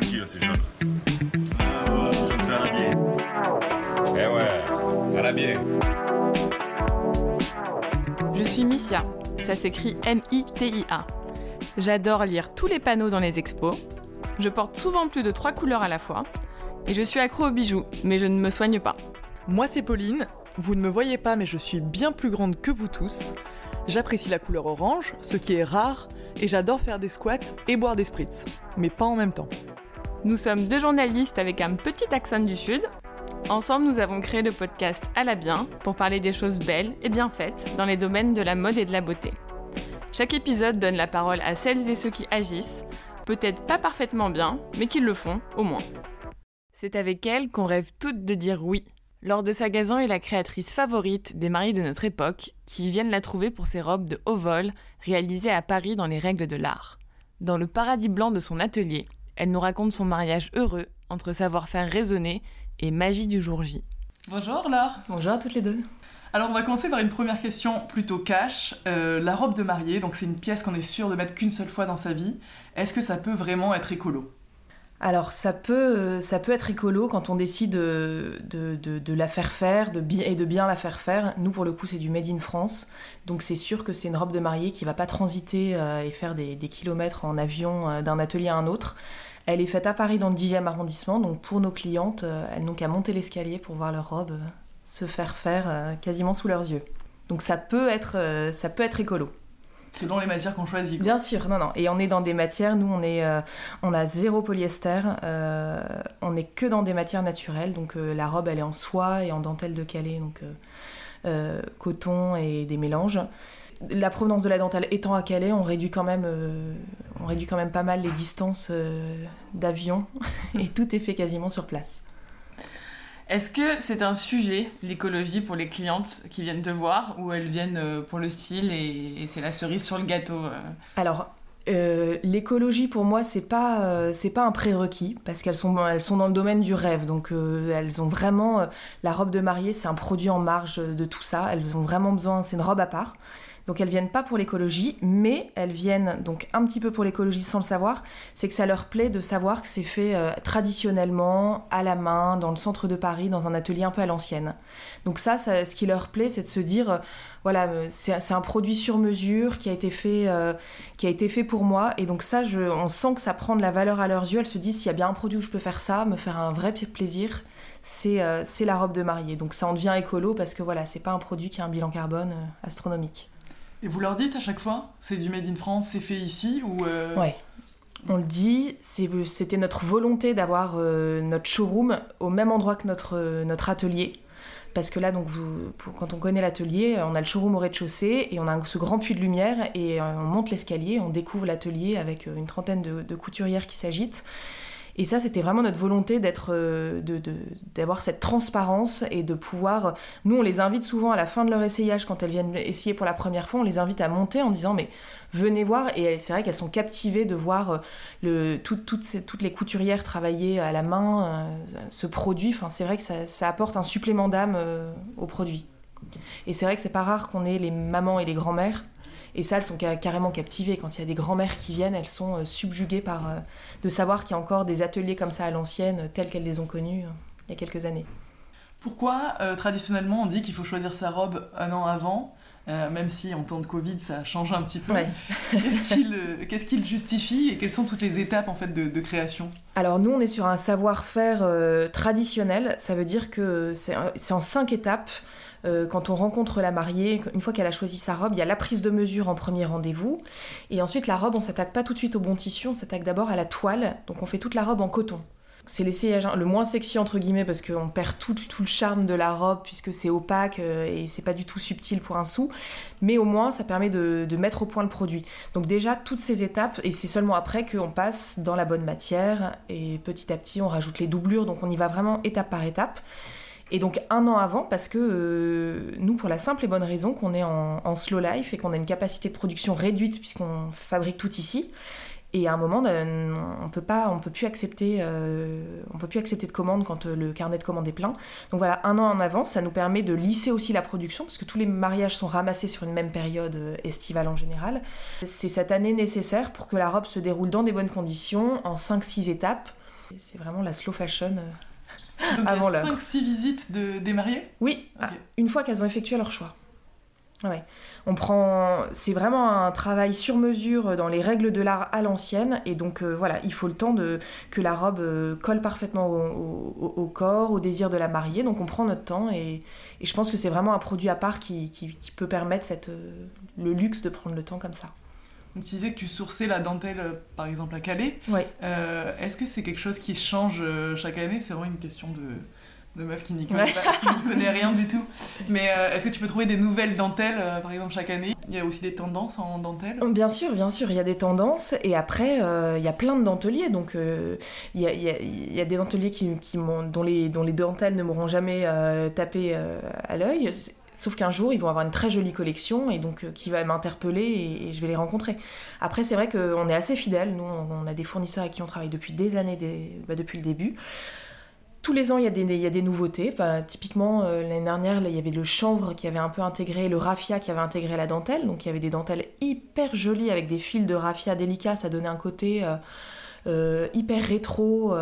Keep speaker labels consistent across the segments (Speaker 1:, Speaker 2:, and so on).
Speaker 1: tranquille, jeune. Eh ouais, à la bien.
Speaker 2: Je suis Missia, ça s'écrit M-I-T-I-A. J'adore lire tous les panneaux dans les expos. Je porte souvent plus de trois couleurs à la fois. Et je suis accro aux bijoux, mais je ne me soigne pas.
Speaker 3: Moi c'est Pauline, vous ne me voyez pas mais je suis bien plus grande que vous tous. J'apprécie la couleur orange, ce qui est rare, et j'adore faire des squats et boire des spritz, mais pas en même temps.
Speaker 2: Nous sommes deux journalistes avec un petit accent du Sud. Ensemble, nous avons créé le podcast À la bien pour parler des choses belles et bien faites dans les domaines de la mode et de la beauté. Chaque épisode donne la parole à celles et ceux qui agissent, peut-être pas parfaitement bien, mais qui le font au moins. C'est avec elle qu'on rêve toutes de dire oui Lors de sa Gazan est la créatrice favorite des mariés de notre époque, qui viennent la trouver pour ses robes de haut vol réalisées à Paris dans les règles de l'art. Dans le paradis blanc de son atelier, elle nous raconte son mariage heureux entre savoir-faire raisonné et magie du jour J.
Speaker 4: Bonjour Laure.
Speaker 5: Bonjour à toutes les deux.
Speaker 4: Alors on va commencer par une première question plutôt cash. Euh, la robe de mariée, donc c'est une pièce qu'on est sûr de mettre qu'une seule fois dans sa vie. Est-ce que ça peut vraiment être écolo?
Speaker 5: Alors ça peut, ça peut être écolo quand on décide de, de, de, la faire faire de et de bien la faire faire. Nous pour le coup c'est du Made in France, donc c'est sûr que c'est une robe de mariée qui va pas transiter euh, et faire des, des, kilomètres en avion euh, d'un atelier à un autre. Elle est faite à Paris dans le 10e arrondissement, donc pour nos clientes, elles n'ont qu'à monter l'escalier pour voir leur robe se faire faire quasiment sous leurs yeux. Donc ça peut être, ça peut être écolo.
Speaker 4: Selon les matières qu'on choisit.
Speaker 5: Bien sûr, non, non. Et on est dans des matières, nous, on, est, euh, on a zéro polyester. Euh, on n'est que dans des matières naturelles. Donc euh, la robe, elle est en soie et en dentelle de Calais, donc coton et des mélanges. La provenance de la dentelle étant à Calais, on réduit quand même, on réduit quand même pas mal les distances d'avion et tout est fait quasiment sur place.
Speaker 2: Est-ce que c'est un sujet, l'écologie, pour les clientes qui viennent te voir, ou elles viennent euh, pour le style et, c'est la cerise sur le gâteau euh?
Speaker 5: Alors, euh, l'écologie pour moi c'est pas c'est pas un prérequis parce qu'elles sont elles sont dans le domaine du rêve. Donc elles ont vraiment la robe de mariée c'est un produit en marge de tout ça. Elles ont vraiment besoin c'est une robe à part donc elles viennent pas pour l'écologie, mais elles viennent donc un petit peu pour l'écologie sans le savoir. C'est que ça leur plaît de savoir que c'est fait euh, traditionnellement, à la main, dans le centre de Paris, dans un atelier un peu à l'ancienne. Donc ça, ce qui leur plaît, c'est de se dire, euh, voilà, euh, c'est un produit sur mesure qui a été fait, pour moi. Et donc ça, on sent que ça prend de la valeur à leurs yeux. Elles se disent, s'il y a bien un produit où je peux faire ça, me faire un vrai plaisir, c'est c'est la robe de mariée. Donc ça en devient écolo parce que voilà, c'est pas un produit qui a un bilan carbone astronomique.
Speaker 4: Et vous leur dites à chaque fois, c'est du Made in France, c'est fait ici ou
Speaker 5: euh... Ouais. On le dit, c'était notre volonté d'avoir euh, notre showroom au même endroit que notre, euh, atelier. Parce que là, quand on connaît l'atelier, on a le showroom au rez-de-chaussée et on a ce grand puits de lumière et on monte l'escalier, on découvre l'atelier avec une trentaine de couturières qui s'agitent. Et ça, c'était vraiment notre volonté d'être, euh, d'avoir cette transparence et de pouvoir. Nous, on les invite souvent à la fin de leur essayage, quand elles viennent essayer pour la première fois, on les invite à monter en disant mais venez voir. Et c'est vrai qu'elles sont captivées de voir euh, le, toutes les couturières travailler à la main euh, ce produit. Enfin, c'est vrai que ça, apporte un supplément d'âme au produit. Et c'est vrai que c'est pas rare qu'on ait les mamans et les grands-mères et ça, elles sont carrément captivées. Quand il y a des grands-mères qui viennent, elles sont euh, subjuguées par euh, de savoir qu'il y a encore des ateliers comme ça à l'ancienne, tels qu'elles les ont connus euh, il y a quelques années.
Speaker 4: Pourquoi, traditionnellement, on dit qu'il faut choisir sa robe un an avant même si en temps de Covid ça change un petit peu? Qu'est-ce qu'il justifie et quelles sont toutes les étapes en fait de, création?
Speaker 5: Alors nous on est sur un savoir-faire traditionnel, ça veut dire que c'est en cinq étapes. Euh, quand on rencontre la mariée, une fois qu'elle a choisi sa robe, il y a la prise de mesure en premier rendez-vous. Et ensuite, la robe, on s'attaque pas tout de suite au bon tissu, on s'attaque d'abord à la toile. Donc on fait toute la robe en coton. C'est l'essayage le moins sexy entre guillemets parce qu'on perd tout, le charme de la robe puisque c'est opaque euh, et c'est pas du tout subtil pour un sou. Mais au moins ça permet de, de, mettre au point le produit. Donc déjà toutes ces étapes et c'est seulement après qu'on passe dans la bonne matière et petit à petit on rajoute les doublures donc on y va vraiment étape par étape. Et donc un an avant, parce que euh, nous, pour la simple et bonne raison qu'on est en, slow life et qu'on a une capacité de production réduite puisqu'on fabrique tout ici. Et à un moment, euh, on peut pas, on peut plus accepter, euh, on peut plus accepter de commandes quand le carnet de commandes est plein. Donc voilà, un an en avance, ça nous permet de lisser aussi la production parce que tous les mariages sont ramassés sur une même période estivale en général. C'est cette année nécessaire pour que la robe se déroule dans des bonnes conditions, en 5-6 étapes C'est vraiment la slow fashion.
Speaker 4: Donc
Speaker 5: Avant
Speaker 4: il y a
Speaker 5: l'heure.
Speaker 4: 5-6 visites de, des mariés
Speaker 5: Oui, ah, une fois qu'elles ont effectué leur choix. Ouais. On prend, c'est vraiment un travail sur mesure dans les règles de l'art à l'ancienne, et donc euh, voilà, il faut le temps de que la robe euh, colle parfaitement au, au- au corps, au désir de la mariée. Donc on prend notre temps, et, et je pense que c'est vraiment un produit à part qui, qui- qui peut permettre cette, euh, le luxe de prendre le temps comme ça.
Speaker 4: Donc tu disais que tu sourçais la dentelle, euh, par exemple, à Calais.
Speaker 5: Ouais.
Speaker 4: Euh, Est-ce que c'est quelque chose qui change euh, chaque année? C'est vraiment une question de, de meuf qui n'y connaît,
Speaker 5: Ouais.
Speaker 4: pas- qui n'y connaît rien du tout. Mais euh, est-ce que tu peux trouver des nouvelles dentelles, euh, par exemple, chaque année? Il y a aussi des tendances en dentelle?
Speaker 5: Bien sûr, bien sûr, il y a des tendances et après il y a plein de denteliers. Donc il y, a, il y a- y a des denteliers qui, qui dont, les, dont les dentelles ne m'auront jamais tapé à l'œil. Sauf qu'un jour, ils vont avoir une très jolie collection et donc euh, qui va m'interpeller et, je vais les rencontrer. Après, c'est vrai qu'on est assez fidèles. Nous, on, a des fournisseurs avec qui on travaille depuis des années, bah, depuis le début. Tous les ans, il y a des, il y a des nouveautés. Bah, typiquement, euh, l'année dernière, il y avait le chanvre qui avait un peu intégré, le raffia qui avait intégré la dentelle. Donc, il y avait des dentelles hyper jolies avec des fils de raffia délicats. Ça donnait un côté euh, hyper rétro,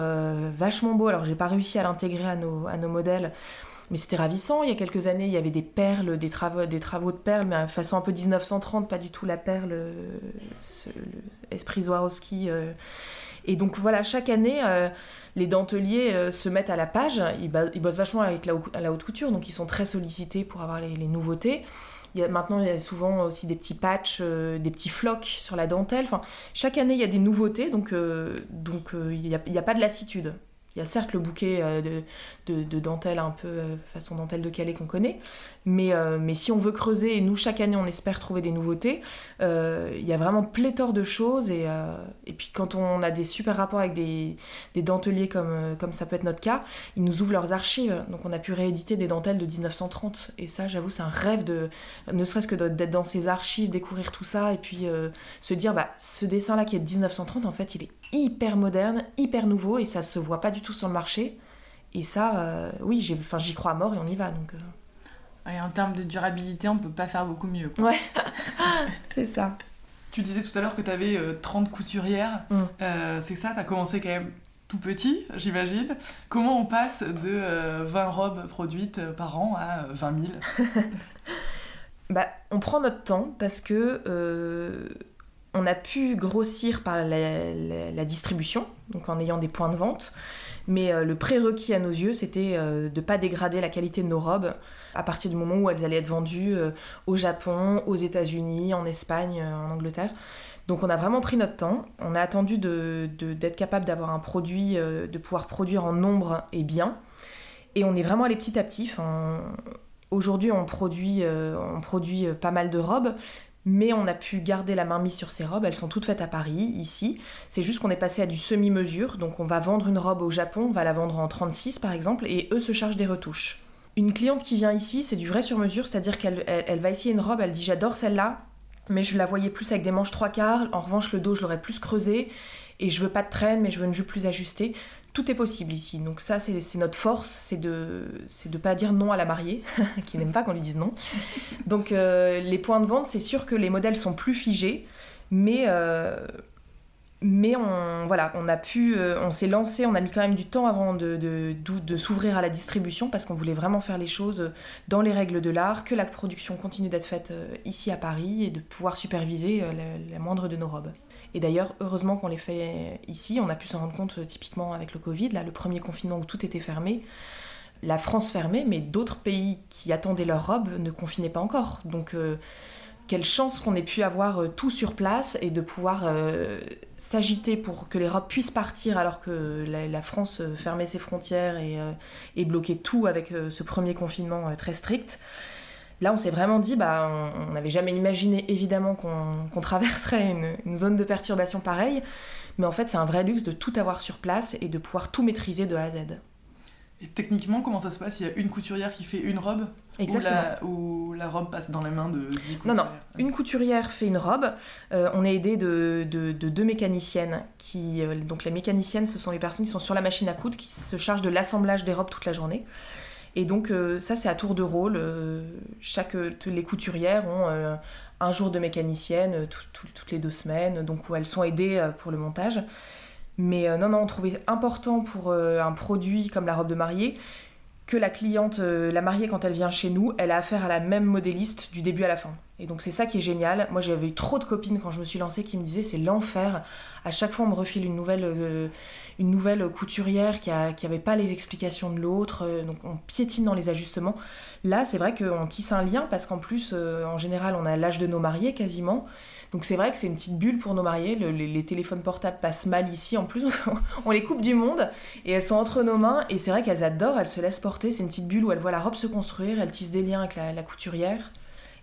Speaker 5: vachement beau. Alors, j'ai pas réussi à l'intégrer à nos modèles. Mais c'était ravissant. Il y a quelques années, il y avait des perles, des travaux, des travaux de perles, mais à façon un peu 1930, pas du tout la perle, ce- esprit Swarovski. euh. Et donc voilà, chaque année, euh, les denteliers euh, se mettent à la page. Ils, bossent vachement avec la, hau- la haute couture, donc ils sont très sollicités pour avoir les, nouveautés. Maintenant, il y a souvent aussi des petits patchs, euh, des petits flocs sur la dentelle. Chaque année, il y a des nouveautés, donc, donc il n'y a pas de lassitude. Il y a certes le bouquet euh, de, de, de dentelle un peu euh, façon dentelle de Calais qu'on connaît, mais, euh, mais si on veut creuser, et nous chaque année on espère trouver des nouveautés, il y a vraiment pléthore de choses et, et puis quand on a des super rapports avec des, des denteliers comme, comme ça peut être notre cas, ils nous ouvrent leurs archives, donc on a pu rééditer des dentelles de 1930 et ça j'avoue c'est un rêve de ne serait-ce que d'être dans ces archives, découvrir tout ça et puis se dire bah ce dessin là qui est de 1930 en fait il est hyper moderne, hyper nouveau et ça se voit pas du tout sur le marché. Et ça, euh, oui, j'ai- enfin, j'y crois à mort et on y va. Donc, euh.
Speaker 2: Et en termes de durabilité, on peut pas faire beaucoup mieux. quoi.
Speaker 5: c'est ça.
Speaker 4: Tu disais tout à l'heure que tu avais 30 couturières.
Speaker 5: Mm.
Speaker 4: Euh, c'est ça, tu as commencé quand même tout petit, j'imagine. Comment on passe de euh, 20 robes produites euh, par an à euh, 20 000
Speaker 5: Bah, on prend notre temps parce que euh, on a pu grossir par la, la- la distribution, donc en ayant des points de vente. Mais euh, le prérequis à nos yeux, c'était euh, de ne pas dégrader la qualité de nos robes à partir du moment où elles allaient être vendues euh, au Japon, aux États-Unis, en Espagne, en Angleterre. Donc on a vraiment pris notre temps. On a attendu d'être capable d'avoir un produit, de pouvoir produire en nombre et bien. Et on est vraiment allé petit à petit. Aujourd'hui, on produit, pas mal de robes, mais on a pu garder la main mise sur ces robes. Elles sont toutes faites à Paris, ici. C'est juste qu'on est passé à du semi-mesure. Donc, on va vendre une robe au Japon, on va la vendre en 36 par exemple, et eux se chargent des retouches. Une cliente qui vient ici, c'est du vrai sur mesure, c'est-à-dire qu'elle elle, elle va essayer une robe, elle dit j'adore celle-là, mais je la voyais plus avec des manches trois quarts. En revanche, le dos, je l'aurais plus creusé, et je veux pas de traîne, mais je veux une jupe plus ajustée. Tout est possible ici. Donc ça, c'est notre force, c'est de de pas dire non à la mariée, qui n'aime pas qu'on lui dise non. Donc euh, les points de vente, c'est sûr que les modèles sont plus figés, mais euh, euh, on s'est lancé, on a mis quand même du temps avant de, s'ouvrir à la distribution parce qu'on voulait vraiment faire les choses dans les règles de l'art, que la production continue d'être faite ici à Paris et de pouvoir superviser la moindre de nos robes. Et d'ailleurs, heureusement qu'on les fait ici, on a pu s'en rendre compte euh, typiquement avec le Covid, là, le premier confinement où tout était fermé. La France fermée, mais d'autres pays qui attendaient leurs robes ne confinaient pas encore. Donc, euh, quelle chance qu'on ait pu avoir euh, tout sur place et de pouvoir s'agiter pour que les robes puissent partir alors que la, France fermait ses frontières et, bloquait tout avec ce premier confinement très strict. Là, on s'est vraiment dit, bah, on n'avait jamais imaginé évidemment qu'on traverserait une, une zone de perturbation pareille, mais en fait, c'est un vrai luxe de tout avoir sur place et de pouvoir tout maîtriser de A à Z.
Speaker 4: Et techniquement, comment ça se passe? Il y a une couturière qui fait une robe? Ou
Speaker 5: Exactement.
Speaker 4: la, ou la robe passe dans les mains de 10 couturières
Speaker 5: Non, non. Une couturière fait une robe. Euh, on est aidé de, de- de deux mécaniciennes. Qui, euh, donc les mécaniciennes, ce sont les personnes qui sont sur la machine à coudre, qui se chargent de l'assemblage des robes toute la journée. Et donc euh, ça, c'est à tour de rôle. Euh, chaque, euh, les couturières ont un jour de mécanicienne tout- tout- toutes les deux semaines, donc où elles sont aidées pour le montage. Mais non, non, on trouvait important pour un produit comme la robe de mariée que la cliente, la mariée, quand elle vient chez nous, elle a affaire à la même modéliste du début à la fin. Et donc c'est ça qui est génial. Moi j'avais eu trop de copines quand je me suis lancée qui me disaient c'est l'enfer. À chaque fois on me refile une nouvelle, euh, couturière qui n'avait pas les explications de l'autre. Euh, donc on piétine dans les ajustements. Là c'est vrai qu'on tisse un lien parce qu'en plus euh, en général on a l'âge de nos mariés quasiment. Donc c'est vrai que c'est une petite bulle pour nos mariés. les, téléphones portables passent mal ici en plus. on les coupe du monde et elles sont entre nos mains. Et c'est vrai qu'elles adorent, elles se laissent porter. C'est une petite bulle où elles voient la robe se construire, elles tissent des liens avec la couturière.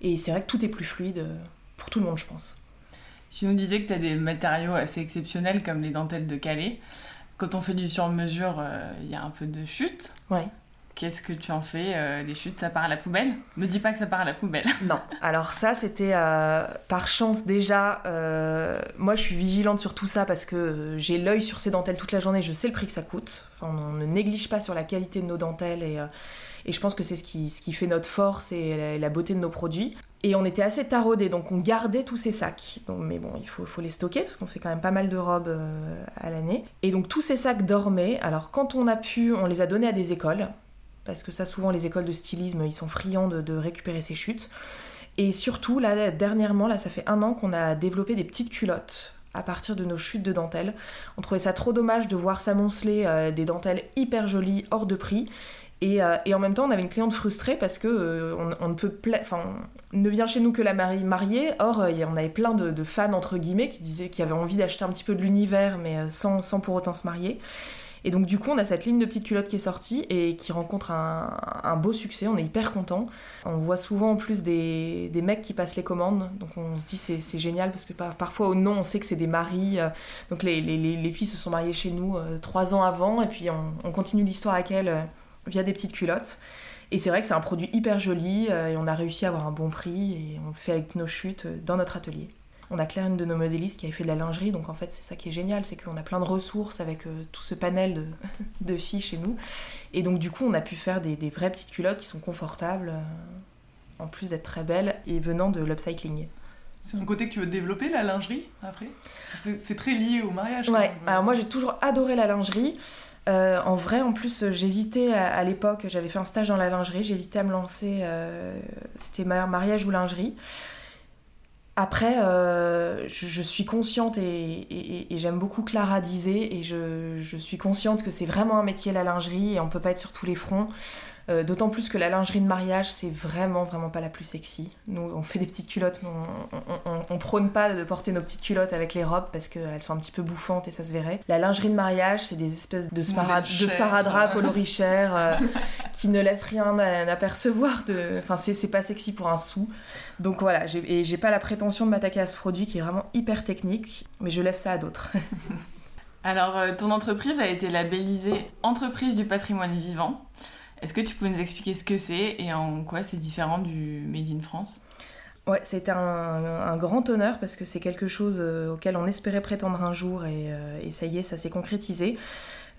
Speaker 5: Et c'est vrai que tout est plus fluide euh, pour tout le monde, je pense.
Speaker 2: Tu nous disais que tu as des matériaux assez exceptionnels comme les dentelles de Calais. Quand on fait du sur-mesure, euh, il y a un peu de chute.
Speaker 5: Ouais.
Speaker 2: Qu'est-ce que tu en fais euh, Les chutes, ça part à la poubelle? Ne dis pas que ça part à la poubelle.
Speaker 5: Non. Alors ça, c'était par chance déjà. moi, je suis vigilante sur tout ça parce que j'ai l'œil sur ces dentelles toute la journée. Je sais le prix que ça coûte. On ne néglige pas sur la qualité de nos dentelles et et je pense que c'est ce qui, ce qui fait notre force et la, beauté de nos produits. Et on était assez taraudés, donc on gardait tous ces sacs. Donc, mais bon, il faut, faut les stocker parce qu'on fait quand même pas mal de robes euh, à l'année. Et donc tous ces sacs dormaient. Alors quand on a pu, on les a donnés à des écoles. Parce que ça, souvent, les écoles de stylisme, ils sont friands de, récupérer ces chutes. Et surtout, là, dernièrement, là, ça fait un an qu'on a développé des petites culottes à partir de nos chutes de dentelles. On trouvait ça trop dommage de voir s'amonceler euh, des dentelles hyper jolies, hors de prix. Euh, et, en même temps, on avait une cliente frustrée parce que euh, on, ne vient chez nous que la mariée mariée. Or, on avait plein de, fans entre guillemets qui disaient qu'ils avaient envie d'acheter un petit peu de l'univers, mais sans, pour autant se marier. Et donc du coup, on a cette ligne de petites culottes qui est sortie et qui rencontre un, beau succès. On est hyper content. On voit souvent en plus des, mecs qui passent les commandes. Donc on se dit c'est génial parce que parfois au nom on sait que c'est des maris. donc les, les, les, filles se sont mariées chez nous trois ans avant et puis on, on continue l'histoire avec elles via des petites culottes. Et c'est vrai que c'est un produit hyper joli euh, et on a réussi à avoir un bon prix et on le fait avec nos chutes euh, dans notre atelier. On a Claire, une de nos modélistes, qui avait fait de la lingerie, donc en fait c'est ça qui est génial, c'est qu'on a plein de ressources avec euh, tout ce panel de, de, filles chez nous. Et donc du coup on a pu faire des, des vraies petites culottes qui sont confortables, en plus d'être très belles, et venant de l'upcycling.
Speaker 4: C'est un côté que tu veux développer, la lingerie, après? C'est très lié au mariage.
Speaker 5: Ouais, alors moi j'ai toujours adoré la lingerie. Euh, en vrai, en plus, j'hésitais à, l'époque, j'avais fait un stage dans la lingerie, j'hésitais à me lancer, euh, c'était mariage ou lingerie. Après, euh, je, suis consciente et, j'aime beaucoup Clara disait et je, je, suis consciente que c'est vraiment un métier la lingerie et on peut pas être sur tous les fronts. Euh, d'autant plus que la lingerie de mariage, c'est vraiment, vraiment pas la plus sexy. Nous, on fait des petites culottes, mais on, prône pas de porter nos petites culottes avec les robes parce qu'elles sont un petit peu bouffantes et ça se verrait. La lingerie de mariage, c'est des espèces de, de sparadrap coloris euh, qui ne laissent rien à, apercevoir. De... Enfin, c'est pas sexy pour un sou. Donc voilà, et j'ai pas la prétention de m'attaquer à ce produit qui est vraiment hyper technique, mais je laisse ça à d'autres.
Speaker 2: Alors, euh, ton entreprise a été labellisée Entreprise du patrimoine vivant. Est-ce que tu peux nous expliquer ce que c'est et en quoi c'est différent du Made in France?
Speaker 5: Ouais, c'était un, un, grand honneur parce que c'est quelque chose euh, auquel on espérait prétendre un jour et, euh, et ça y est, ça s'est concrétisé.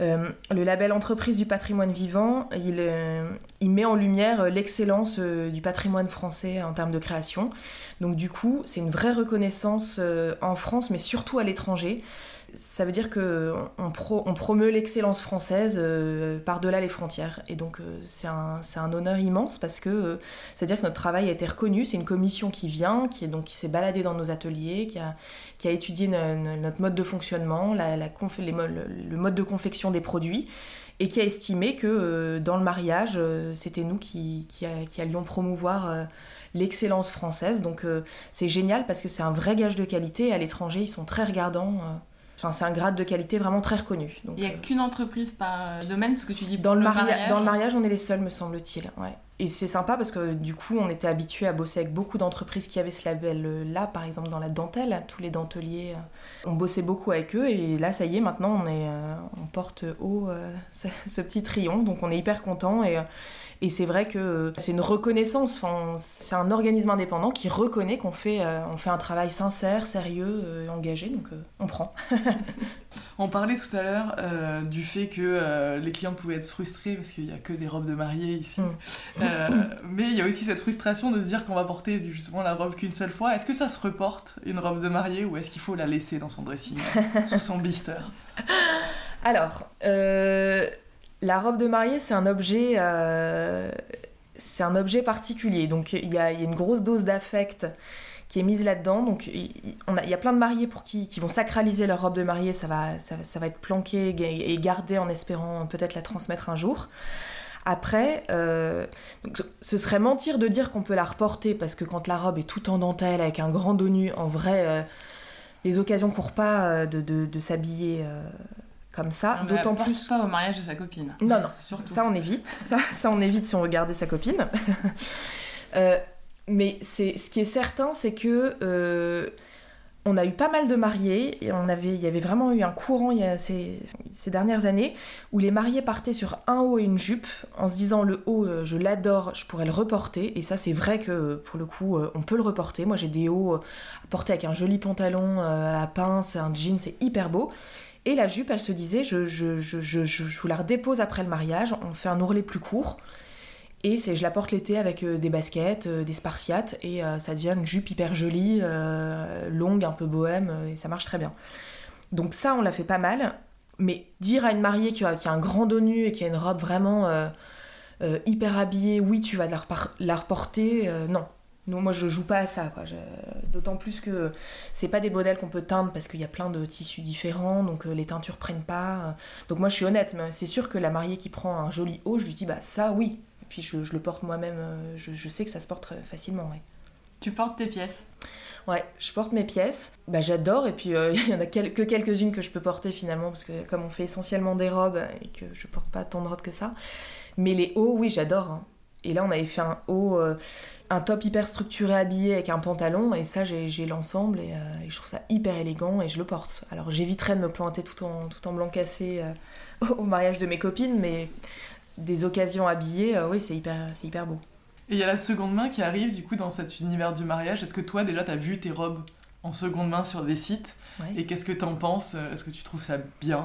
Speaker 5: Euh, le label Entreprise du patrimoine vivant, il, il met en lumière l'excellence du patrimoine français en termes de création. Donc du coup, c'est une vraie reconnaissance en France, mais surtout à l'étranger ça veut dire que on, promeut l'excellence française euh, par-delà les frontières. Et donc euh, c'est un, honneur immense parce que euh, c'est-à-dire que notre travail a été reconnu. C'est une commission qui vient, qui, est, donc, qui s'est baladée dans nos ateliers, qui a, qui a étudié notre mode de fonctionnement, la, la le, mode de confection des produits et qui a estimé que dans le mariage, c'était nous qui, qui, allions promouvoir l'excellence française. Donc c'est génial parce que c'est un vrai gage de qualité. À l'étranger, ils sont très regardants. Enfin, c'est un grade de qualité vraiment très reconnu.
Speaker 2: Donc, Il n'y a
Speaker 5: euh,
Speaker 2: qu'une entreprise par euh, domaine, parce que tu dis
Speaker 5: dans le, mariage. Dans le mariage, on est les seuls, me semble-t-il. Ouais. Et c'est sympa parce que du coup, on était habitué à bosser avec beaucoup d'entreprises qui avaient ce label-là, par exemple dans la dentelle, tous les denteliers. Euh, on bossait beaucoup avec eux et là, ça y est, maintenant, on, est, on porte haut ce petit triomphe, donc on est hyper content et et c'est vrai que c'est une reconnaissance, enfin, c'est un organisme indépendant qui reconnaît qu'on fait, euh, on fait un travail sincère, sérieux, euh, engagé, donc euh, on prend.
Speaker 4: On parlait tout à l'heure euh, du fait que euh, les clients pouvaient être frustrés parce qu'il n'y a que des robes de mariée ici.
Speaker 5: Mm.
Speaker 4: Euh, mais il y a aussi cette frustration de se dire qu'on va porter justement la robe qu'une seule fois. Est-ce que ça se reporte, une robe de mariée, ou est-ce qu'il faut la laisser dans son dressing, sous son blister?
Speaker 5: Alors, euh, la robe de mariée, c'est un objet, euh, c'est un objet particulier. Donc, il y a, il y a une grosse dose d'affect qui est mise là-dedans. Donc, il y a plein de mariés pour qui, qui vont sacraliser leur robe de mariée. Ça va, ça, ça va être planqué et gardé en espérant peut-être la transmettre un jour. Après, euh, donc, ce serait mentir de dire qu'on peut la reporter parce que quand la robe est toute en dentelle avec un grand dos nu, en vrai, euh, les occasions courent pas euh, de, de- de s'habiller comme ça. D'autant plus.
Speaker 2: pas au mariage de sa copine.
Speaker 5: Non, non,
Speaker 2: Surtout.
Speaker 5: ça on évite. Ça, ça on évite si on garder sa copine. Euh, mais c'est ce qui est certain, c'est que on a eu pas mal de mariés et on avait, il y avait vraiment eu un courant il y a ces, ces dernières années où les mariés partaient sur un haut et une jupe en se disant le haut, euh, je l'adore, je pourrais le reporter. Et ça, c'est vrai que pour le coup, euh, on peut le reporter. Moi, j'ai des hauts euh, à porter avec un joli pantalon à pince, un jean, c'est hyper beau. Et la jupe, elle se disait, je, je, je- je vous la redépose après le mariage, on fait un ourlet plus court. Et je la porte l'été avec euh, des baskets, euh, des spartiates, et euh, ça devient une jupe hyper jolie, longue, un peu bohème, et ça marche très bien. Donc ça, on l'a fait pas mal. Mais dire à une mariée qui a, a un grand dos et qui a une robe vraiment hyper habillée, oui, tu vas la, reporter, non. Non, moi je joue pas à ça, D'autant plus que c'est pas des modèles qu'on peut teindre parce qu'il y a plein de tissus différents, donc les teintures prennent pas. Donc moi je suis honnête, mais c'est sûr que la mariée qui prend un joli haut, je lui dis bah ça oui. Puis je, je le porte moi-même, euh, je, je sais que ça se porte très facilement, ouais.
Speaker 2: Tu portes tes pièces.
Speaker 5: Ouais, je porte mes pièces. Bah, j'adore, et puis euh, il y en a quel- que quelques-unes que je peux porter finalement, parce que comme on fait essentiellement des robes et que je porte pas tant de robes que ça. Mais les hauts, oui, j'adore. hein. Et là, on avait fait un haut, euh, un top hyper structuré habillé avec un pantalon, et ça, j'ai l'ensemble, et, euh, et je trouve ça hyper élégant, et je le porte. Alors j'éviterais de me planter tout en, tout en blanc cassé euh, au mariage de mes copines, mais des occasions habillées, euh, oui, c'est hyper, c'est hyper beau.
Speaker 4: Et il y a la seconde main qui arrive du coup dans cet univers du mariage. Est-ce que toi déjà t'as vu tes robes en seconde main sur des sites
Speaker 5: Ouais.
Speaker 4: Et qu'est-ce que t'en penses? Est-ce que tu trouves ça bien?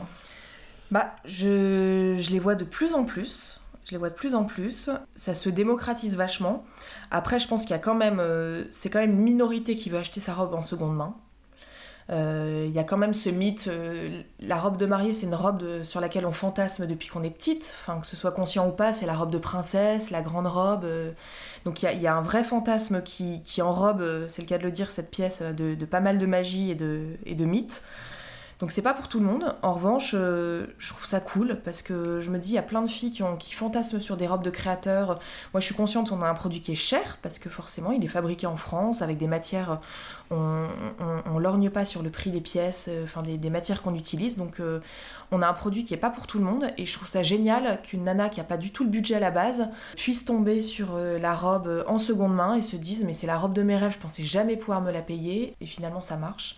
Speaker 5: Bah, je, je les vois de plus en plus. Je les vois de plus en plus. Ça se démocratise vachement. Après, je pense qu'il y a quand même. euh, c'est quand même une minorité qui veut acheter sa robe en seconde main. Euh, Il y a quand même ce mythe. euh, la robe de mariée, c'est une robe sur laquelle on fantasme depuis qu'on est petite. Enfin, que ce soit conscient ou pas, c'est la robe de princesse, la grande robe. euh. donc il y a, un vrai fantasme qui, enrobe, c'est le cas de le dire, cette pièce de, de pas mal de magie et de, et de mythes. Donc c'est pas pour tout le monde. En revanche, euh, je trouve ça cool parce que je me dis, il y a plein de filles qui, fantasment sur des robes de créateurs. Moi, je suis consciente qu'on a un produit qui est cher parce que forcément, il est fabriqué en France avec des matières. On, on, lorgne pas sur le prix des pièces, euh, enfin des, matières qu'on utilise. Donc euh, on a un produit qui est pas pour tout le monde et je trouve ça génial qu'une nana qui a pas du tout le budget à la base puisse tomber sur la robe en seconde main et se dise, mais c'est la robe de mes rêves, je pensais jamais pouvoir me la payer et finalement ça marche.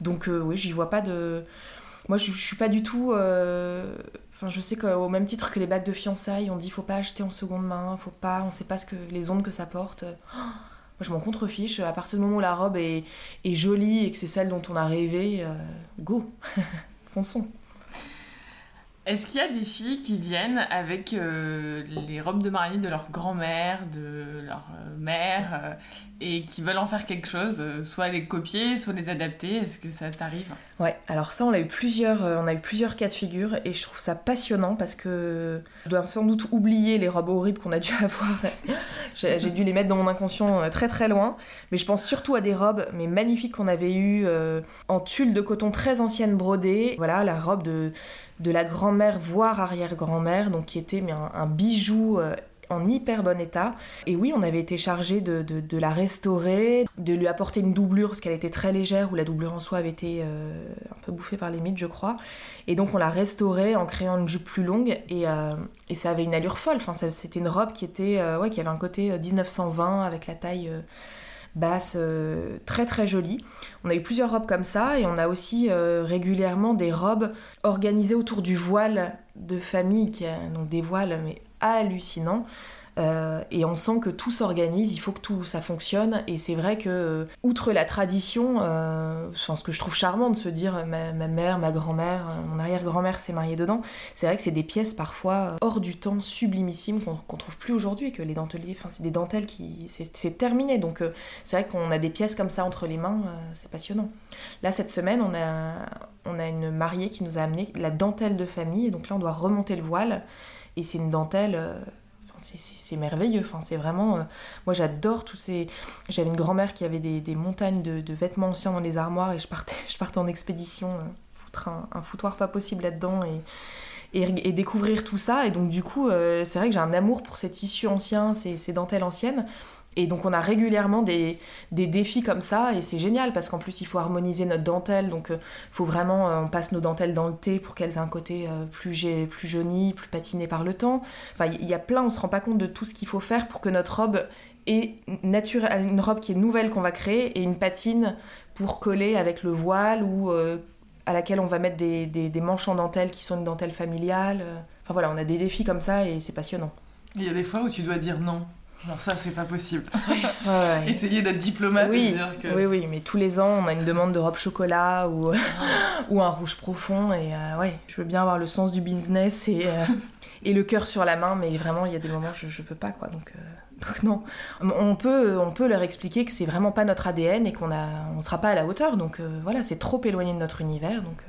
Speaker 5: Donc euh, oui, j'y vois pas de... Moi, je, suis pas du tout... euh, Enfin, je sais qu'au même titre que les bagues de fiançailles, on dit faut pas acheter en seconde main, faut pas, on sait pas ce que les ondes que ça porte. Oh, moi, je m'en contrefiche. À partir du moment où la robe est, est jolie et que c'est celle dont on a rêvé, euh, go, fonçons.
Speaker 2: Est-ce qu'il y a des filles qui viennent avec euh, les robes de mariée de leur grand-mère, de leur euh, mère, euh, et qui veulent en faire quelque chose, soit les copier, soit les adapter? Est-ce que ça t'arrive?
Speaker 5: Ouais, alors ça, on a eu plusieurs, on a eu plusieurs cas de figure et je trouve ça passionnant parce que je dois sans doute oublier les robes horribles qu'on a dû avoir. J'ai j'ai dû les mettre dans mon inconscient très très loin, mais je pense surtout à des robes mais magnifiques qu'on avait eues en tulle de coton très ancienne brodée. Voilà, la robe de, de la grand-mère voire arrière-grand-mère, donc qui était un, bijou. euh, en hyper bon état. Et oui, on avait été chargé de, de- la restaurer, de lui apporter une doublure parce qu'elle était très légère, ou la doublure en soi avait été euh, un peu bouffée par les mythes, je crois. Et donc on l'a restaurée en créant une jupe plus longue et, euh, ça avait une allure folle. C'était une robe qui était, ouais, qui avait un côté euh, 1920 avec la taille. Basse euh, très très jolie. On a eu plusieurs robes comme ça et on a aussi euh, régulièrement des robes organisées autour du voile de famille, qui a donc des voiles mais hallucinants. Euh, et on sent que tout s'organise, il faut que tout ça fonctionne. Et c'est vrai que, euh, outre la tradition, euh, ce que je trouve charmant de se dire ma, mère, ma grand-mère, mon arrière-grand-mère s'est mariée dedans, c'est vrai que c'est des pièces parfois hors du temps, sublimissimes, qu'on trouve plus aujourd'hui, que les denteliers, enfin, c'est des dentelles qui. C'est terminé. Donc c'est vrai qu'on a des pièces comme ça entre les mains, c'est passionnant. Là, cette semaine, on a, on a une mariée qui nous a amené la dentelle de famille, et donc là, on doit remonter le voile. Et c'est une dentelle c'est merveilleux. C'est vraiment. Euh, moi, j'adore tous ces. J'avais une grand-mère qui avait des, montagnes de, vêtements anciens dans les armoires et je partais, je partais en expédition, euh, foutre un, foutoir pas possible là-dedans et, et, découvrir tout ça. Et donc, du coup, euh, c'est vrai que j'ai un amour pour ces tissus anciens, ces dentelles anciennes. Et donc on a régulièrement des, des défis comme ça et c'est génial parce qu'en plus il faut harmoniser notre dentelle donc il euh, faut vraiment euh, on passe nos dentelles dans le thé pour qu'elles aient un côté euh, plus, plus jauni, plus patiné par le temps. Enfin il y a plein, on se rend pas compte de tout ce qu'il faut faire pour que notre robe ait naturelle, une robe qui est nouvelle qu'on va créer et une patine pour coller avec le voile ou à laquelle on va mettre des, des, des, manches en dentelle qui sont une dentelle familiale. Enfin voilà, on a des défis comme ça et c'est passionnant.
Speaker 4: Il y a des fois où tu dois dire non alors ça, c'est pas possible. Essayer d'être diplomate
Speaker 5: oui,
Speaker 4: et dire que...
Speaker 5: Oui, oui, mais tous les ans, on a une demande de robe chocolat ou, ou un rouge profond. Et euh, ouais, je veux bien avoir le sens du business et, euh, et le cœur sur la main, mais vraiment, il y a des moments où je, je peux pas, quoi. Donc, euh, donc non. On peut, on peut leur expliquer que c'est vraiment pas notre ADN et qu'on a, on sera pas à la hauteur. Donc voilà, c'est trop éloigné de notre univers. Donc,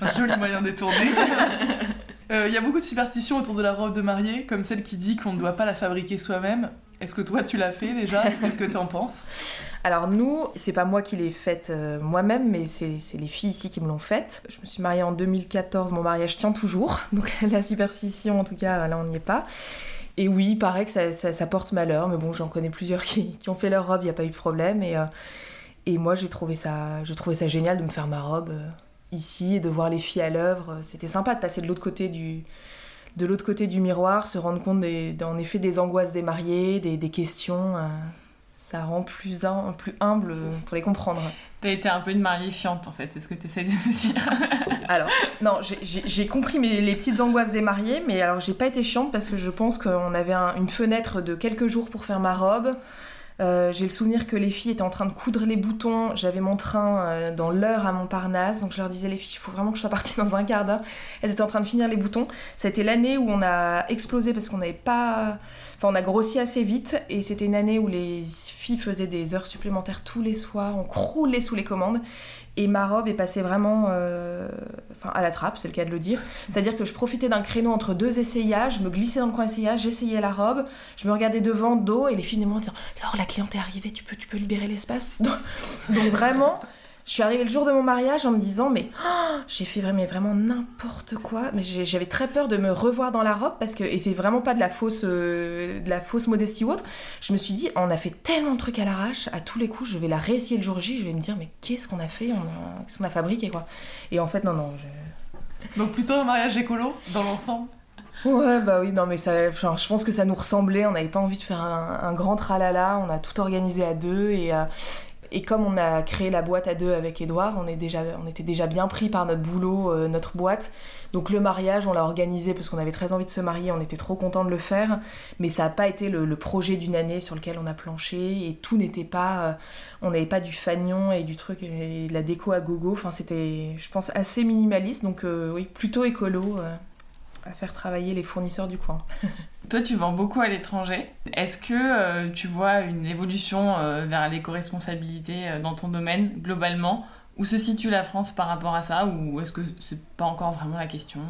Speaker 4: Un joli moyen de détourner. Il y a beaucoup de superstitions autour de la robe de mariée, comme celle qui dit qu'on ne doit pas la fabriquer soi-même. Est-ce que toi tu l'as fait déjà Qu'est-ce que tu en penses
Speaker 5: Alors nous, c'est pas moi qui l'ai faite euh, moi-même, mais c'est les filles ici qui me l'ont faite. Je me suis mariée en 2014, mon mariage tient toujours, donc la superstition en tout cas, là on n'y est pas. Et oui, il paraît que ça, porte malheur, mais bon, j'en connais plusieurs qui, ont fait leur robe, il n'y a pas eu de problème. Et, euh, et moi j'ai trouvé, ça, trouvé ça génial de me faire ma robe euh, ici et de voir les filles à l'œuvre. C'était sympa de passer de l'autre côté du de l'autre côté du miroir, se rendre compte des, en effet des angoisses des mariés, des, questions. Euh, ça rend plus, plus humble pour les comprendre.
Speaker 2: T'as été un peu une mariée fiante en fait, est-ce que tu essaies de nous dire?
Speaker 5: Alors, non, j'ai compris mes, les petites angoisses des mariés, mais alors j'ai pas été chiante parce que je pense qu'on avait une fenêtre de quelques jours pour faire ma robe. Euh, j'ai le souvenir que les filles étaient en train de coudre les boutons. J'avais mon train euh, dans l'heure à Montparnasse, donc je leur disais les filles, il faut vraiment que je sois partie dans un quart d'heure. Elles étaient en train de finir les boutons. Été l'année où on a explosé parce qu'on n'avait pas, enfin on a grossi assez vite et c'était une année où les filles faisaient des heures supplémentaires tous les soirs. On croulait sous les commandes et ma robe est passée vraiment euh, à la trappe, c'est le cas de le dire. C'est-à-dire que je profitais d'un créneau entre deux essayages, je me glissais dans le coin essayage, j'essayais la robe, je me regardais devant, dos, et les filles me disaient Alors la cliente est arrivée, tu peux, tu peux libérer l'espace Donc vraiment, je suis arrivée le jour de mon mariage en me disant mais oh, j'ai fait vraiment, vraiment n'importe quoi. Mais j'avais très peur de me revoir dans la robe parce que et c'est vraiment pas de la fausse euh, de la fausse modestie ou autre. Je me suis dit on a fait tellement de trucs à l'arrache à tous les coups je vais la réessayer le jour J je vais me dire mais qu'est-ce qu'on a fait? Qu'est-ce qu'on a fabriqué quoi? Et en fait non non
Speaker 4: donc plutôt un mariage écolo dans l'ensemble?
Speaker 5: Ouais, bah oui, non, mais ça, je pense que ça nous ressemblait. On n'avait pas envie de faire un, un, grand tralala. On a tout organisé à deux et, euh, et comme on a créé la boîte à deux avec Edouard, on, était déjà bien pris par notre boulot, euh, notre boîte. Donc le mariage, on l'a organisé parce qu'on avait très envie de se marier, on était trop content de le faire. Mais ça n'a pas été le, projet d'une année sur lequel on a planché et tout n'était pas. Euh, on n'avait pas du fagnon et du truc et de la déco à gogo. Enfin, c'était, je pense, assez minimaliste. Donc euh, oui, plutôt écolo à faire travailler les fournisseurs du coin.
Speaker 2: Toi, tu vends beaucoup à l'étranger. Est-ce que euh, tu vois une évolution euh, vers l'éco-responsabilité euh, dans ton domaine globalement? Où se situe la France par rapport à ça? Ou est-ce que c'est pas encore vraiment la question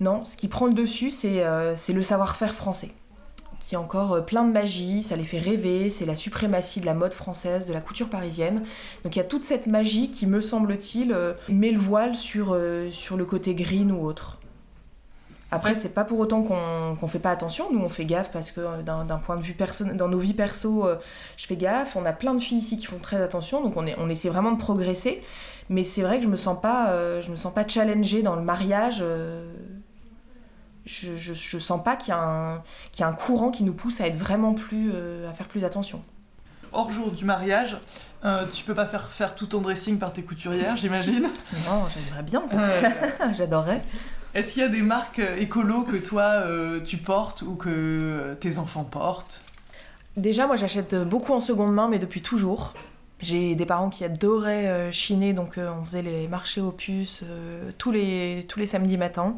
Speaker 5: Non, ce qui prend le dessus, c'est le savoir-faire français qui est encore plein de magie, ça les fait rêver, c'est la suprématie de la mode française, de la couture parisienne. Donc il y a toute cette magie qui, me semble-t-il, met le voile sur, sur le côté green ou autre. Après, c'est pas pour autant qu'on fait pas attention. Nous, on fait gaffe parce que euh, d'un point de vue personnel, dans nos vies perso, euh, je fais gaffe. On a plein de filles ici qui font très attention, donc on, est, on essaie vraiment de progresser. Mais c'est vrai que je me sens pas, euh, je me sens pas challengée dans le mariage. je, je, sens pas qu'il y, y, a un courant qui nous pousse à être vraiment plus, à faire plus attention.
Speaker 4: Hors jour du mariage, tu peux pas faire faire tout ton dressing par tes couturières, j'imagine.
Speaker 5: Non, j'aimerais bien. J'adorerais.
Speaker 4: Est-ce qu'il y a des marques écolo que toi tu portes ou que tes enfants portent?
Speaker 5: Déjà, moi j'achète beaucoup en seconde main, mais depuis toujours. J'ai des parents qui adoraient chiner, donc on faisait les marchés aux puces tous, les, tous les samedis matins.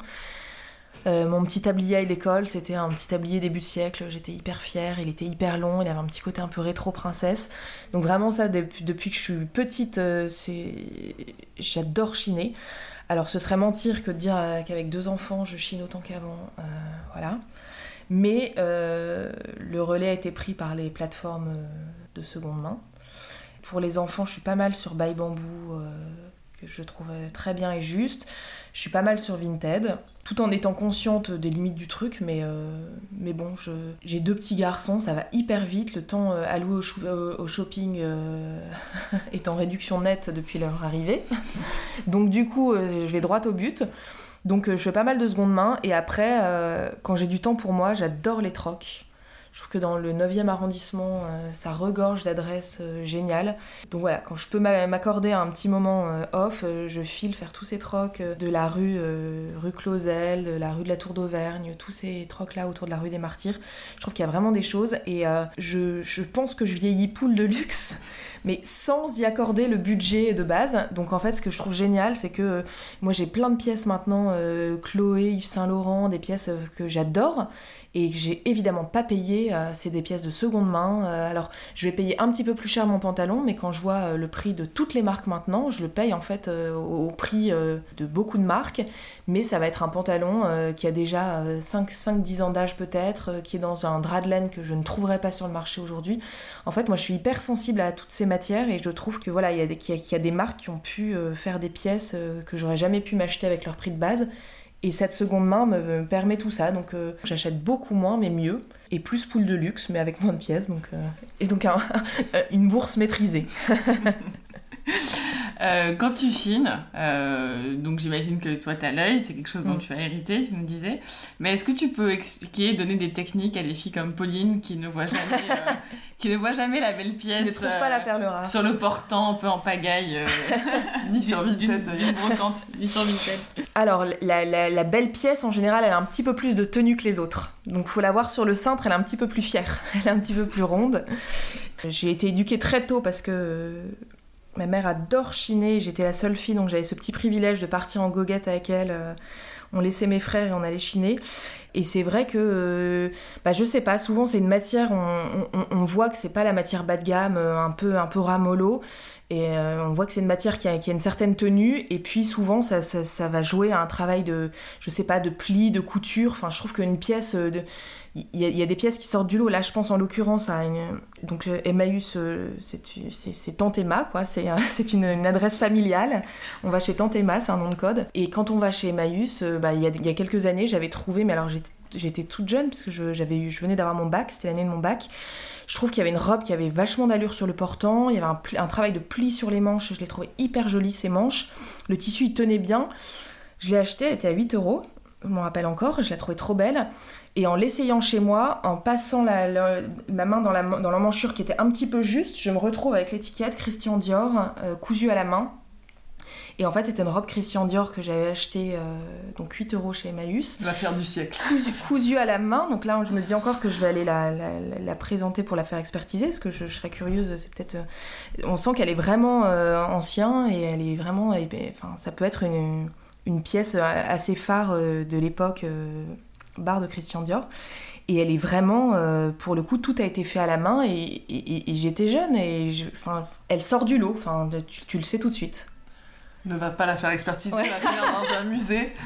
Speaker 5: Euh, mon petit tablier à l'école, c'était un petit tablier début de siècle. J'étais hyper fière. Il était hyper long. Il avait un petit côté un peu rétro princesse. Donc vraiment ça, depuis, que je suis petite, euh, j'adore chiner. Alors ce serait mentir que de dire euh, qu'avec deux enfants, je chine autant qu'avant. voilà. Mais le relais a été pris par les plateformes de seconde main. Pour les enfants, je suis pas mal sur Buy Bamboo, que je trouve très bien et juste. Je suis pas mal sur Vinted tout en étant consciente des limites du truc, mais, euh, mais bon, j'ai deux petits garçons, ça va hyper vite, le temps euh, alloué au, euh, au shopping est en réduction nette depuis leur arrivée. Donc du coup, je vais droit au but. Donc je fais pas mal de seconde main, et après, quand j'ai du temps pour moi, j'adore les trocs. Je trouve que dans le 9e arrondissement, euh, ça regorge d'adresses euh, géniales. Donc voilà, quand je peux m'accorder un petit moment euh, off, je file faire tous ces trocs de la rue, rue Clausel, de la rue de la Tour d'Auvergne, tous ces trocs-là autour de la rue des Martyrs. Je trouve qu'il y a vraiment des choses et je, je pense que je vieillis poule de luxe mais sans y accorder le budget de base. Donc en fait, ce que je trouve génial, c'est que moi j'ai plein de pièces maintenant, Chloé, Yves Saint Laurent, des pièces que j'adore et que j'ai évidemment pas payé. Euh, c'est des pièces de seconde main. Euh, alors, je vais payer un petit peu plus cher mon pantalon, mais quand je vois euh, le prix de toutes les marques maintenant, je le paye en fait au prix de beaucoup de marques. Mais ça va être un pantalon qui a déjà 5-10 ans d'âge peut-être, qui est dans un drap de laine que je ne trouverai pas sur le marché aujourd'hui. En fait, moi, je suis hyper sensible à toutes ces matières et je trouve que voilà, il y, y, a des marques qui ont pu faire des pièces que j'aurais jamais pu m'acheter avec leur prix de base et cette seconde main me, permet tout ça, donc euh, j'achète beaucoup moins mais mieux, et plus poule de luxe mais avec moins de pièces, donc, euh, et donc une bourse maîtrisée.
Speaker 2: Euh, quand tu chines, donc j'imagine que toi tu as l'œil, c'est quelque chose dont mm. tu as hérité, tu me disais. Mais est-ce que tu peux expliquer, donner des techniques à des filles comme Pauline qui ne voient jamais, qui ne voit jamais la belle pièce
Speaker 5: ne trouve pas la perle rare.
Speaker 2: sur le portant un peu en pagaille,
Speaker 4: ni sur Vinted
Speaker 2: d'une brocante, ni sur Vinted.
Speaker 5: Alors la, la, belle pièce en général, elle a un petit peu plus de tenue que les autres. Donc faut la voir sur le cintre, elle est un petit peu plus fière, elle est un petit peu plus ronde. J'ai été éduquée très tôt parce que Ma mère adore chiner, j'étais la seule fille, donc j'avais ce petit privilège de partir en goguette avec elle. Euh, on laissait mes frères et on allait chiner. Et c'est vrai que, euh, bah, je sais pas, souvent c'est une matière, on, voit que c'est pas la matière bas de gamme, euh, un peu, un peu ramolo. Et on voit que c'est une matière qui a, qui a, une certaine tenue. Et puis souvent, ça, ça, va jouer à un travail de, je sais pas, de pli, de couture. Enfin, je trouve qu'une pièce, de, il y, a des pièces qui sortent du lot. Là, je pense en l'occurrence à une. Donc, euh, Emmaüs, euh, c'est Tante Emma, quoi. C'est une, adresse familiale. On va chez Tante c'est un nom de code. Et quand on va chez Emmaüs, euh, bah, il, y a, quelques années, j'avais trouvé, mais alors j'étais toute jeune, parce que je, eu, je venais d'avoir mon bac, c'était l'année de mon bac. Je trouve qu'il y avait une robe qui avait vachement d'allure sur le portant. Il y avait un, un travail de pli sur les manches. Je l'ai trouvé hyper jolie, ces manches. Le tissu, il tenait bien. Je l'ai acheté, elle était à 8 euros. Je m'en rappelle encore. Je la trouvais trop belle. Et en l'essayant chez moi, en passant la, ma main dans l'emmanchure qui était un petit peu juste, je me retrouve avec l'étiquette Christian Dior euh, cousue à la main. Et en fait, c'était une robe Christian Dior que j'avais achetée euh, donc 8 euros chez Emmaüs.
Speaker 4: L'affaire du siècle.
Speaker 5: Cousue, à la main. Donc là, je me dis encore que je vais aller la, présenter pour la faire expertiser, parce que je, serais curieuse. C'est peut-être. Euh, on sent qu'elle est vraiment ancienne et elle est vraiment. Enfin, ça peut être une, une pièce assez phare de l'époque barre de Christian Dior. Et elle est vraiment, euh, pour le coup, tout a été fait à la main et, j'étais jeune et enfin, elle sort du lot, enfin, tu, le sais tout de suite.
Speaker 4: Ne va pas la faire expertiser, la faire dans un musée.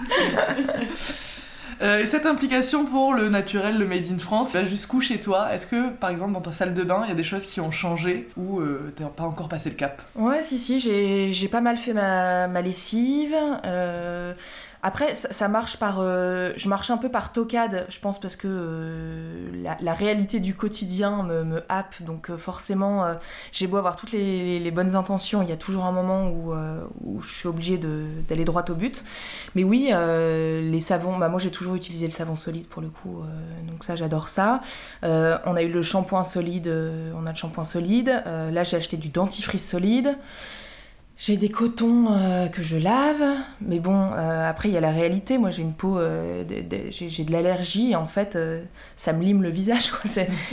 Speaker 4: Euh, et cette implication pour le naturel, le made in France, va jusqu'où chez toi? Est-ce que, par exemple, dans ta salle de bain, il y a des choses qui ont changé ou euh, t'as pas encore passé le cap?
Speaker 5: Ouais, si, si, j'ai pas mal fait ma, ma lessive. Euh, après, ça, marche par. Euh, je marche un peu par tocade, je pense, parce que euh, la, réalité du quotidien me, me happe. Donc, euh, forcément, j'ai beau avoir toutes les, bonnes intentions, il y a toujours un moment où, où je suis obligée d'aller droit au but. Mais oui, les savons. Bah, moi, j'ai toujours utilisé le savon solide pour le coup. donc, ça, j'adore ça. on a eu le shampoing solide. on a le shampoing solide. là, j'ai acheté du dentifrice solide. J'ai des cotons euh, que je lave, mais bon, euh, après il y a la réalité. Moi j'ai une peau, euh, j'ai de l'allergie et en fait ça me lime le visage.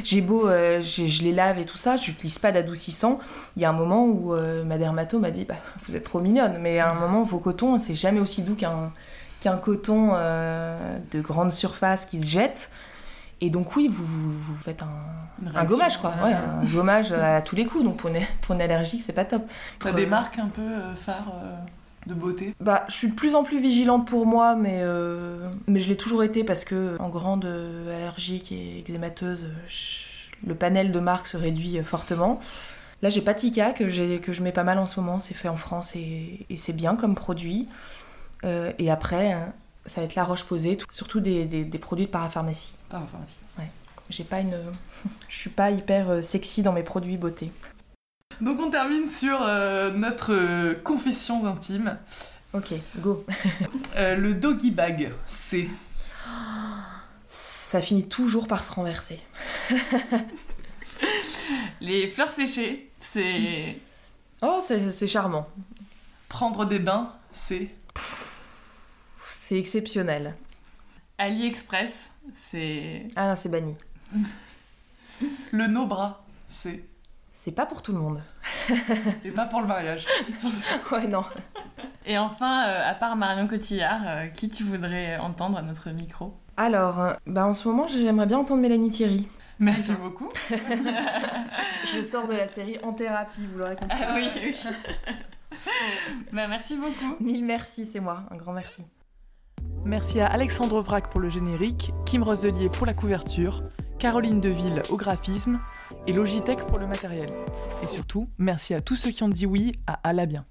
Speaker 5: J'ai beau, je les lave et tout ça, j'utilise pas d'adoucissant. Il y a un moment où ma dermato m'a dit bah, Vous êtes trop mignonne, mais à un moment vos cotons c'est jamais aussi doux qu'un coton de grande surface qui se jette. Et donc oui, vous, vous, faites un, gommage quoi, ouais, un gommage à tous les coups. Donc pour une, pour une allergique c'est pas top.
Speaker 4: T'as des marques un peu euh, phares euh, de beauté?
Speaker 5: Bah, je suis de plus en plus vigilante pour moi, mais, euh, mais je l'ai toujours été parce que, en grande euh, allergique et eczémateuse, euh, je- le panel de marques se réduit euh, fortement. Là, j'ai Patika que, que je mets pas mal en ce moment, c'est fait en France et, et c'est bien comme produit. Euh, et après, hein, ça va être la roche posée, tout- surtout des, des- des produits de parapharmacie.
Speaker 4: Pas en pharmacie.
Speaker 5: J'ai pas une, je suis pas hyper euh, sexy dans mes produits beauté.
Speaker 4: Donc on termine sur euh, notre euh, confession intime.
Speaker 5: Ok, go.
Speaker 4: Euh, le doggy bag, c'est?
Speaker 5: Ça finit toujours par se renverser.
Speaker 2: Les fleurs séchées, c'est.
Speaker 5: Oh, c'est c'est charmant.
Speaker 4: prendre des bains, c'est?
Speaker 5: C'est exceptionnel.
Speaker 2: AliExpress, c'est.
Speaker 5: Ah non, c'est banni.
Speaker 4: le no-bras, c'est
Speaker 5: C'est pas pour tout le monde.
Speaker 4: et pas pour le mariage.
Speaker 5: Ouais, non.
Speaker 2: Et enfin, euh, à part Marion Cotillard, euh, qui tu voudrais entendre à notre micro?
Speaker 5: Alors, euh, bah en ce moment, j'aimerais bien entendre Mélanie Thierry.
Speaker 4: Merci beaucoup.
Speaker 5: Je sors de la série En thérapie, vous l'aurez compris.
Speaker 2: Ah oui, oui. bah, merci beaucoup.
Speaker 5: Mille merci, c'est moi. Un grand merci.
Speaker 3: Merci à Alexandre Vrac pour le générique, Kim Roselier pour la couverture, Caroline Deville au graphisme et Logitech pour le matériel. Et surtout, merci à tous ceux qui ont dit oui à À la bien.